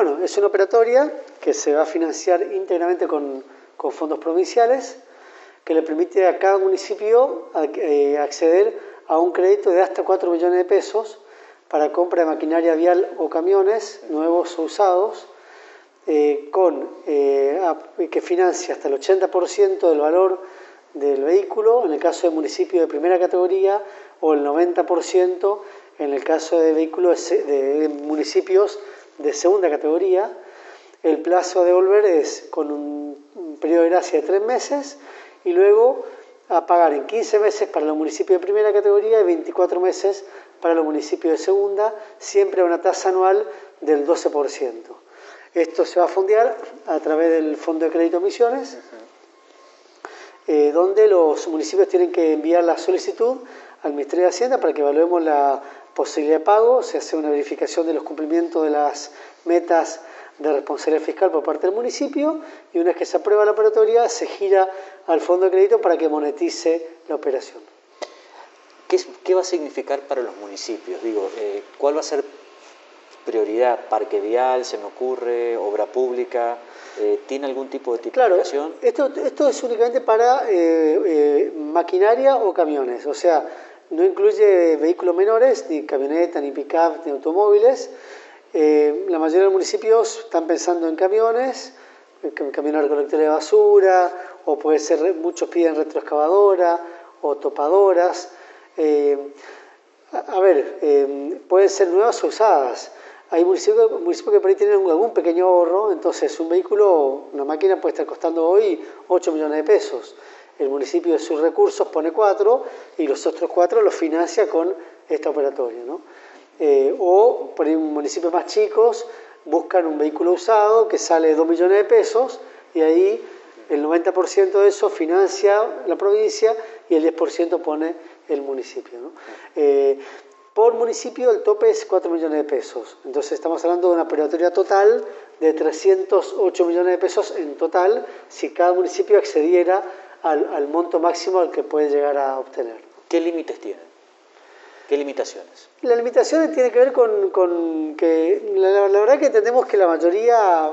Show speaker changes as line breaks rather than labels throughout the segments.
Bueno, es una operatoria que se va a financiar íntegramente con, fondos provinciales, que le permite a cada municipio eh, acceder a un crédito de hasta 4 millones de pesos para compra de maquinaria vial o camiones nuevos o usados, eh, con, eh, que financia hasta el 80% del valor del vehículo en el caso de municipio de primera categoría o el 90% en el caso de vehículos de municipios de segunda categoría. El plazo a devolver es con un, periodo de gracia de tres meses y luego a pagar en 15 meses para los municipios de primera categoría y 24 meses para los municipios de segunda, siempre a una tasa anual del 12%. Esto se va a fondear a través del Fondo de Crédito Misiones, eh, donde los municipios tienen que enviar la solicitud al Ministerio de Hacienda para que evaluemos la posibilidad de pago, se hace una verificación de los cumplimientos de las metas de responsabilidad fiscal por parte del municipio y una vez que se aprueba la operatoria se gira al fondo de crédito para que monetice la operación.
¿Qué, va a significar para los municipios? Digo, eh, ¿cuál va a ser prioridad? ¿Parque vial, se me ocurre? ¿Obra pública? Eh, ¿Tiene algún tipo de tipificación?
Claro, esto, esto es únicamente para eh, maquinaria o camiones, o sea, no incluye vehículos menores, ni camionetas, ni pick-up, ni automóviles. Eh, la mayoría de los municipios están pensando en camiones, camiones recolectores de basura, o puede ser, muchos piden retroexcavadora o topadoras. Eh, a, ver, eh, pueden ser nuevas o usadas. Hay municipios, municipios que por ahí tienen algún pequeño ahorro, entonces un vehículo, una máquina puede estar costando hoy 8 millones de pesos el municipio de sus recursos pone cuatro y los otros cuatro los financia con esta operatoria. Eh, o por municipios más chicos buscan un vehículo usado que sale 2 millones de pesos y ahí el 90% de eso financia la provincia y el 10% pone el municipio. ¿no? Eh, por municipio el tope es 4 millones de pesos. Entonces estamos hablando de una operatoria total de 308 millones de pesos en total si cada municipio accediera al, monto máximo al que puede llegar a obtener.
¿Qué límites tiene? ¿Qué limitaciones?
Las limitaciones tienen que ver con, que la, verdad que entendemos que la mayoría,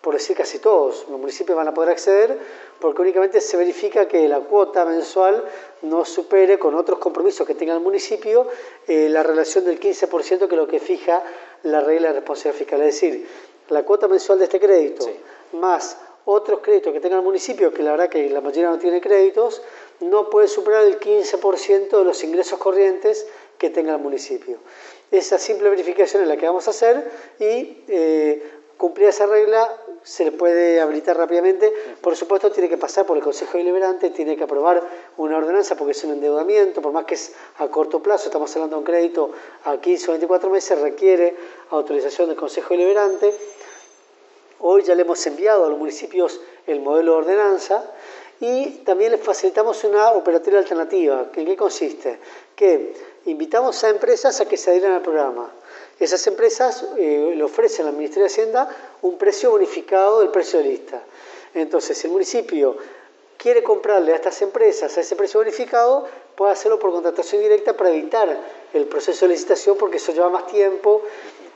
por decir casi todos, los municipios van a poder acceder porque únicamente se verifica que la cuota mensual no supere con otros compromisos que tenga el municipio eh, la relación del 15% que es lo que fija la regla de responsabilidad fiscal. Es decir, la cuota mensual de este crédito más otros créditos que tenga el municipio, que la verdad que la mayoría no tiene créditos, no puede superar el 15% de los ingresos corrientes que tenga el municipio. Esa simple verificación es la que vamos a hacer y eh, cumplir esa regla se le puede habilitar rápidamente. Por supuesto, tiene que pasar por el Consejo Deliberante, tiene que aprobar una ordenanza porque es un endeudamiento, por más que es a corto plazo, estamos hablando de un crédito a 15 o 24 meses, requiere autorización del Consejo Deliberante Hoy ya le hemos enviado a los municipios el modelo de ordenanza y también les facilitamos una operativa alternativa. ¿En qué consiste? Que invitamos a empresas a que se adhieran al programa. Esas empresas eh, le ofrecen al Ministerio de Hacienda un precio bonificado del precio de lista. Entonces, el municipio quiere comprarle a estas empresas a ese precio bonificado, puede hacerlo por contratación directa para evitar el proceso de licitación porque eso lleva más tiempo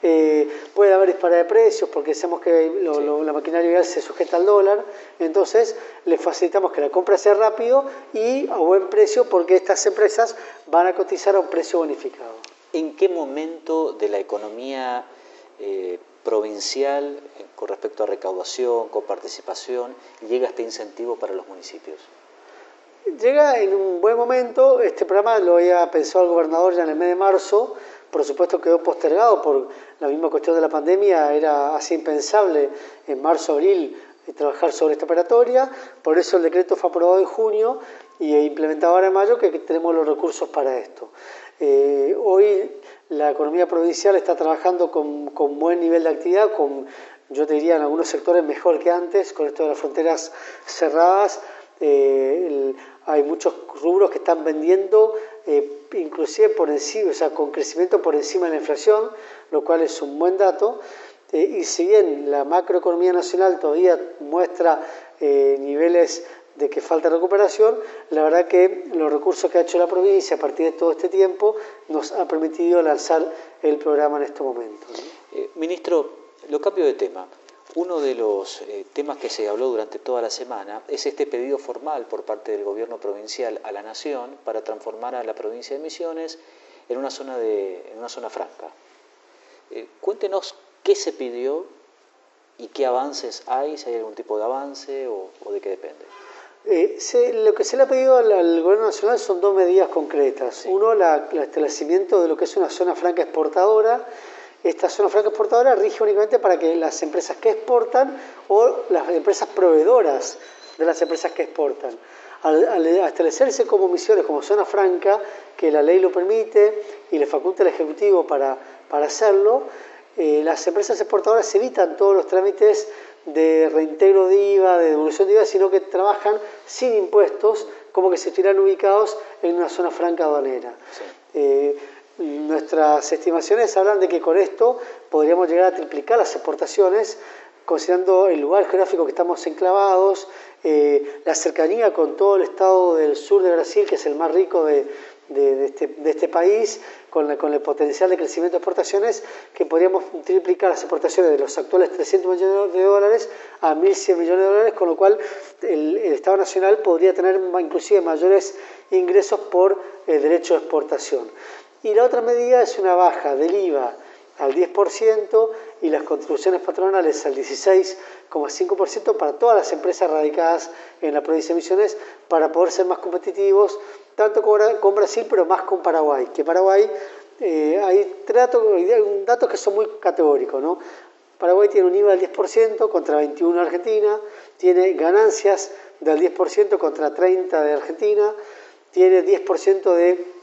eh, puede haber dispara de precios porque sabemos que la maquinaria se sujeta al dólar, entonces le facilitamos que la compra sea rápido y a buen precio porque estas empresas van a cotizar a un precio bonificado.
¿En qué momento de la economía eh, provincial eh, con respecto a recaudación, coparticipación, llega este incentivo para los municipios?
Llega en un buen momento, este programa lo había pensado el gobernador ya en el mes de marzo, por supuesto quedó postergado por la misma cuestión de la pandemia, era así impensable en marzo, abril eh, trabajar sobre esta operatoria, por eso el decreto fue aprobado en junio y implementado ahora en mayo que tenemos los recursos para esto. Eh, hoy la economía provincial está trabajando con, con, buen nivel de actividad, con, yo te diría en algunos sectores mejor que antes, con esto de las fronteras cerradas. Eh, hay muchos rubros que están vendiendo eh, inclusive por encima, o sea, con crecimiento por encima de la inflación, lo cual es un buen dato. Eh, y si bien la macroeconomía nacional todavía muestra eh, niveles de que falta recuperación, la verdad que los recursos que ha hecho la provincia a partir de todo este tiempo nos ha permitido lanzar el programa en este momento.
ministro, lo cambio de tema. Uno de los eh, temas que se habló durante toda la semana es este pedido formal por parte del gobierno provincial a la Nación para transformar a la provincia de Misiones en una zona, de, en una zona franca. Eh, cuéntenos qué se pidió y qué avances hay, si hay algún tipo de avance o, de qué depende.
Eh, lo que se le ha pedido al, Gobierno Nacional son dos medidas concretas. Uno, el establecimiento de lo que es una zona franca exportadora esta zona franca exportadora rige únicamente para que las empresas que exportan o las empresas proveedoras de las empresas que exportan. Al, establecerse como misiones, como zona franca, que la ley lo permite y le faculta al Ejecutivo para, para hacerlo, eh, las empresas exportadoras evitan todos los trámites de reintegro de IVA, de devolución de IVA, sino que trabajan sin impuestos, como que se estuvieran ubicados en una zona franca aduanera. Eh, Nuestras estimaciones hablan de que con esto podríamos llegar a triplicar las exportaciones, considerando el lugar geográfico que estamos enclavados, eh, la cercanía con todo el estado del sur de Brasil, que es el más rico de, este, este, país, con, el potencial de crecimiento de exportaciones, que podríamos triplicar las exportaciones de los actuales 300 millones de dólares a 1.100 millones de dólares, con lo cual el, Estado Nacional podría tener inclusive mayores ingresos por eh, derecho de exportación. Y la otra medida es una baja del IVA al 10% y las contribuciones patronales al 16,5% para todas las empresas radicadas en la provincia de Misiones para poder ser más competitivos, tanto con Brasil, pero más con Paraguay, que Paraguay eh, hay, datos que son muy categóricos. ¿no? Paraguay tiene un IVA del 10% contra 21% de Argentina, tiene ganancias del 10% contra 30% de Argentina, tiene 10% de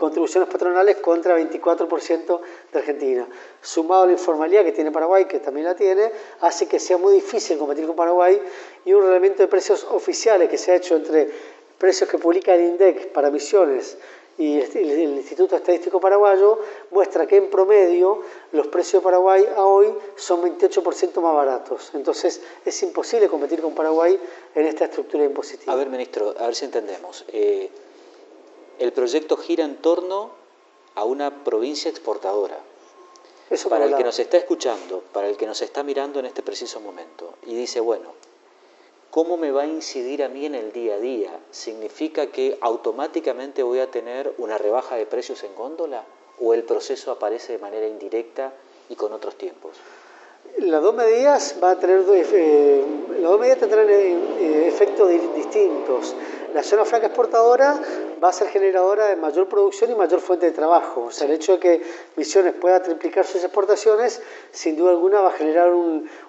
contribuciones patronales contra 24% de Argentina. Sumado a la informalidad que tiene Paraguay, que también la tiene, hace que sea muy difícil competir con Paraguay y un reglamento de precios oficiales que se ha hecho entre precios que publica el INDEC para misiones y el Instituto Estadístico Paraguayo muestra que en promedio los precios de Paraguay a hoy son 28% más baratos. Entonces es imposible competir con Paraguay en esta estructura impositiva.
A ver, ministro, a ver si entendemos. Eh, el proyecto gira en torno a una provincia exportadora. para el que nos está escuchando, para el que nos está mirando en este preciso momento, y dice, bueno, ¿cómo me va a incidir a mí en el día a día? ¿Significa que automáticamente voy a tener una rebaja de precios en góndola? ¿O el proceso aparece de manera indirecta y con otros tiempos?
Las dos medidas va a tener eh, las dos medidas tendrán eh, eh, efectos distintos. La zona franca exportadora va a ser generadora de mayor producción y mayor fuente de trabajo. O sea, el hecho de que Misiones pueda triplicar sus exportaciones, sin duda alguna va a generar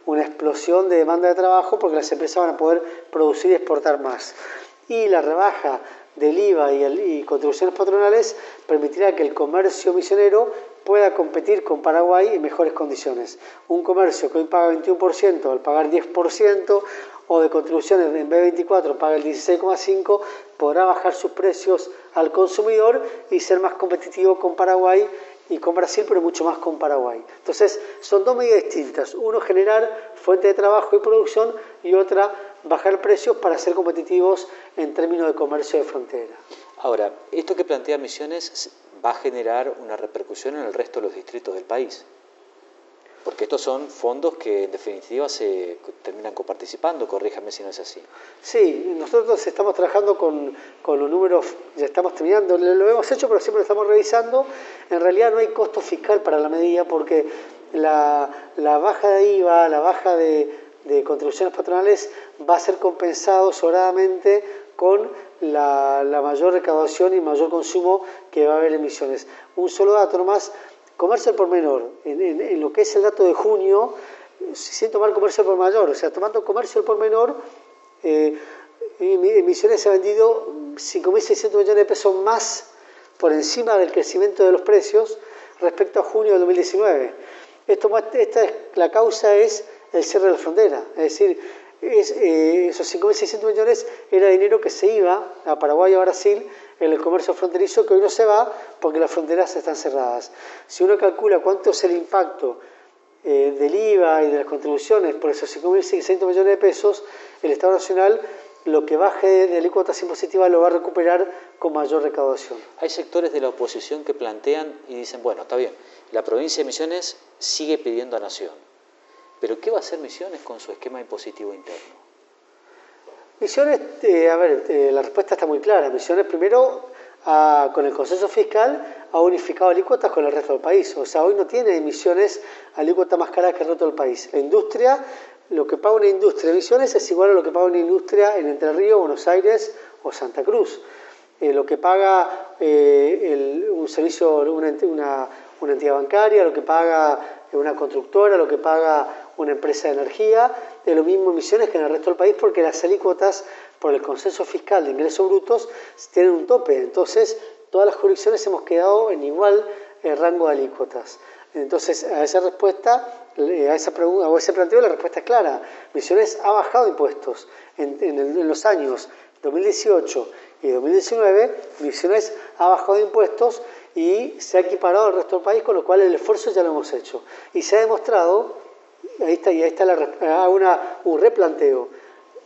una explosión de demanda de trabajo porque las empresas van a poder producir y exportar más. Y la rebaja del IVA y, y contribuciones patronales permitirá que el comercio misionero pueda competir con Paraguay en mejores condiciones. Un comercio que hoy paga 21% al pagar 10% o de contribuciones en B24 paga el 16,5%, podrá bajar sus precios al consumidor y ser más competitivo con Paraguay y con Brasil, pero mucho más con Paraguay. Entonces, son dos medidas distintas. Uno, generar fuente de trabajo y producción y otra, bajar precios para ser competitivos en términos de comercio de frontera.
Ahora, esto que plantea Misiones va a generar una repercusión en el resto de los distritos del país. Porque estos son fondos que en definitiva se terminan coparticipando, corríjame si no es así.
Sí, nosotros estamos trabajando con, con los números, ya estamos terminando, lo, hemos hecho pero siempre lo estamos revisando. En realidad no hay costo fiscal para la medida porque la, la baja de IVA, la baja de, de contribuciones patronales va a ser compensado sobradamente con la, la, mayor recaudación y mayor consumo que va a haber en emisiones. Un solo dato nomás, comercio por menor, en, en, lo que es el dato de junio, sin tomar comercio por mayor, o sea, tomando comercio por menor, eh, emisiones se ha vendido 5.600 millones de pesos más por encima del crecimiento de los precios respecto a junio de 2019. Esto, esta, la causa es el cierre de la frontera, es decir, es, eh, esos 5.600 millones era dinero que se iba a Paraguay y a Brasil en el comercio fronterizo que hoy no se va porque las fronteras están cerradas. Si uno calcula cuánto es el impacto eh, del IVA y de las contribuciones por esos 5.600 millones de pesos, el Estado Nacional lo que baje de alícuotas impositivas lo va a recuperar con mayor recaudación.
Hay sectores de la oposición que plantean y dicen, bueno, está bien, la provincia de Misiones sigue pidiendo a Nación Pero ¿qué va a hacer Misiones con su esquema impositivo interno?
Misiones, eh, a ver, eh, la respuesta está muy clara. Misiones primero, con el consenso fiscal, ha unificado alícuotas con el resto del país. O sea, hoy no tiene emisiones alícuotas más caras que el resto del país. La industria, lo que paga una industria de emisiones es igual a lo que paga una industria en Entre Ríos, Buenos Aires o Santa Cruz. Eh, lo que paga un servicio, una, una entidad bancaria, lo que paga una constructora, lo que paga una empresa de energía, de lo mismo emisiones que en el resto del país, porque las alícuotas, por el consenso fiscal de ingresos brutos, tienen un tope. Entonces, todas las jurisdicciones hemos quedado en igual eh, rango de alícuotas. Entonces, a esa respuesta, a esa pregunta, o ese planteo, la respuesta es clara. Misiones ha bajado impuestos en, en los años 2018 y 2019. Misiones ha bajado impuestos y se ha equiparado al resto del país, con lo cual el esfuerzo ya lo hemos hecho. Y se ha demostrado, ahí está, y ahí está la, una, un replanteo,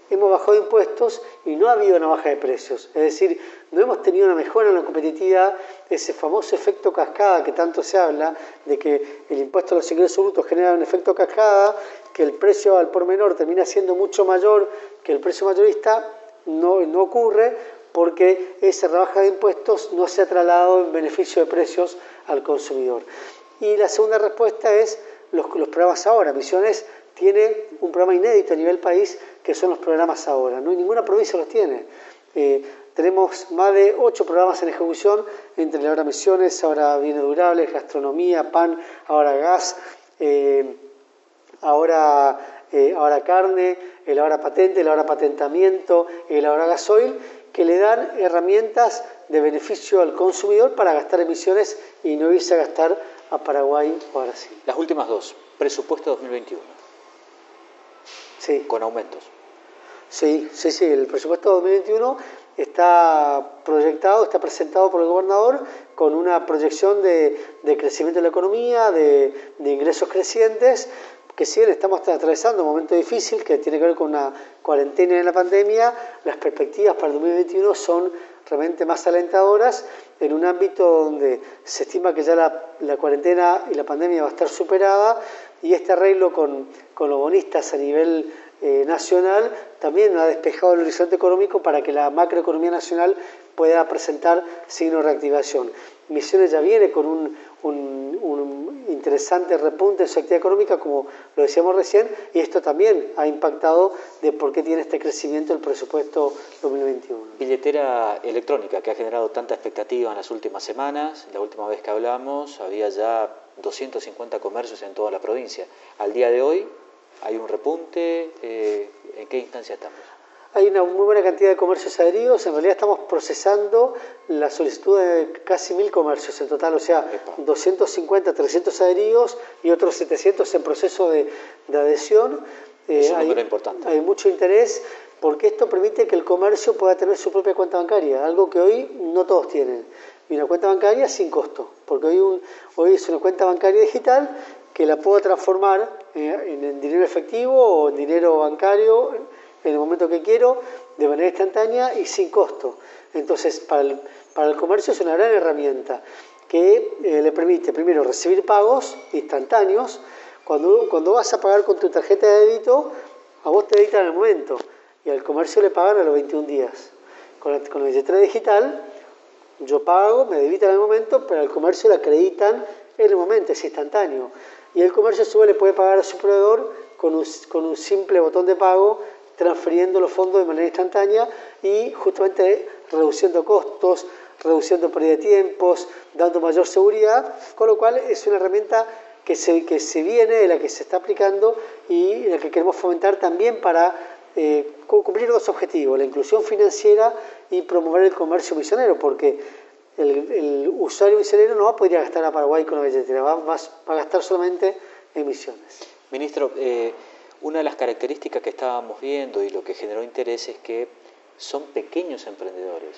hemos bajado impuestos y no ha habido una baja de precios. Es decir, no hemos tenido una mejora en la competitividad, ese famoso efecto cascada que tanto se habla, de que el impuesto a los ingresos brutos genera un efecto cascada, que el precio al por menor termina siendo mucho mayor que el precio mayorista, no, no ocurre porque esa rebaja de impuestos no se ha trasladado en beneficio de precios al consumidor. Y la segunda respuesta es los, programas ahora. Misiones tiene un programa inédito a nivel país que son los programas ahora. No ninguna provincia los tiene. Eh, tenemos más de ocho programas en ejecución, entre ahora misiones, ahora bienes durables, gastronomía, pan, ahora gas, eh, ahora, eh, ahora carne, el ahora patente, el ahora patentamiento, el ahora gasoil, que le dan herramientas de beneficio al consumidor para gastar emisiones y no irse a gastar a Paraguay o a Brasil.
Las últimas dos, presupuesto 2021.
Sí.
Con aumentos.
Sí, sí, sí, el presupuesto 2021 está proyectado, está presentado por el gobernador con una proyección de, crecimiento de la economía, de, de ingresos crecientes, que si bien estamos atravesando un momento difícil que tiene que ver con una cuarentena en la pandemia, las perspectivas para el 2021 son realmente más alentadoras en un ámbito donde se estima que ya la, cuarentena y la pandemia va a estar superada y este arreglo con, con los bonistas a nivel eh, nacional también ha despejado el horizonte económico para que la macroeconomía nacional pueda presentar signos de reactivación. Misiones ya viene con un, interesante repunte en su actividad económica, como lo decíamos recién, y esto también ha impactado de por qué tiene este crecimiento el presupuesto 2021.
Billetera electrónica que ha generado tanta expectativa en las últimas semanas. La última vez que hablamos había ya 250 comercios en toda la provincia. Al día de hoy hay un repunte. Eh, ¿En qué instancia estamos?
Hay una muy buena cantidad de comercios adheridos. En realidad estamos procesando la solicitud de casi mil comercios en total, o sea, 250, 300 adheridos y otros 700 en proceso de, adhesión.
es un eh, número importante.
Hay mucho interés porque esto permite que el comercio pueda tener su propia cuenta bancaria, algo que hoy no todos tienen. Y una cuenta bancaria sin costo, porque hoy, un, hoy es una cuenta bancaria digital que la puedo transformar eh, en dinero efectivo o en dinero bancario en el momento que quiero, de manera instantánea y sin costo. Entonces, para el, para el comercio es una gran herramienta que eh, le permite, primero, recibir pagos instantáneos. Cuando, cuando vas a pagar con tu tarjeta de débito, a vos te debitan en el momento y al comercio le pagan a los 21 días. Con la, con la billetera digital, yo pago, me debitan en el momento, pero al comercio le acreditan en el momento, es instantáneo. Y el comercio a su vez le puede pagar a su proveedor con un, con un simple botón de pago transfiriendo los fondos de manera instantánea y justamente reduciendo costos, reduciendo pérdida de tiempos, dando mayor seguridad, con lo cual es una herramienta que se, que se viene, de la que se está aplicando y la que queremos fomentar también para eh, cumplir dos objetivos, la inclusión financiera y promover el comercio misionero, porque el, usuario misionero no va a poder gastar a Paraguay con la billetera, va, va, a gastar solamente en misiones.
Ministro, eh, una de las características que estábamos viendo y lo que generó interés es que son pequeños emprendedores,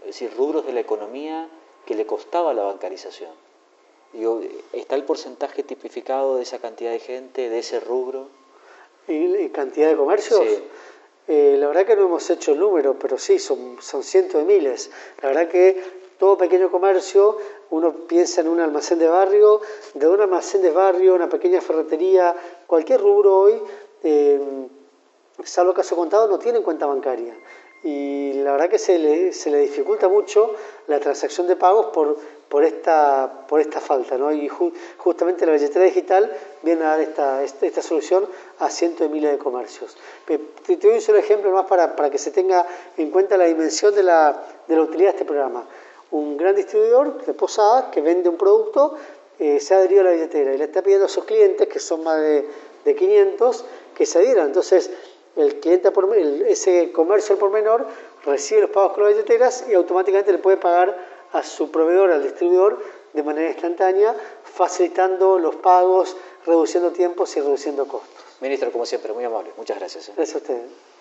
es decir, rubros de la economía que le costaba la bancarización. ¿Está el porcentaje tipificado de esa cantidad de gente, de ese rubro?
¿Y cantidad de comercios? Eh, la verdad que no hemos hecho el número, pero sí, son, son cientos de miles. La verdad que todo pequeño comercio, uno piensa en un almacén de barrio, de un almacén de barrio, una pequeña ferretería, cualquier rubro hoy, eh, salvo caso contado, no tiene cuenta bancaria. Y la verdad que se le, se le dificulta mucho la transacción de pagos por, por, esta, por esta falta. ¿no? Y justamente la billetera digital viene a dar esta, esta, solución a cientos de miles de comercios. Te, doy un solo ejemplo más para, para, que se tenga en cuenta la dimensión de la, de la utilidad de este programa. Un gran distribuidor de posadas que vende un producto eh, se ha adherido a la billetera y le está pidiendo a sus clientes, que son más de, de 500, que se adhieran. Entonces, el cliente, por, ese comercio al por menor, recibe los pagos con las billeteras y automáticamente le puede pagar a su proveedor, al distribuidor, de manera instantánea, facilitando los pagos, reduciendo tiempos y reduciendo costos.
Ministro, como siempre, muy amable. Muchas gracias.
¿eh? Gracias a ustedes.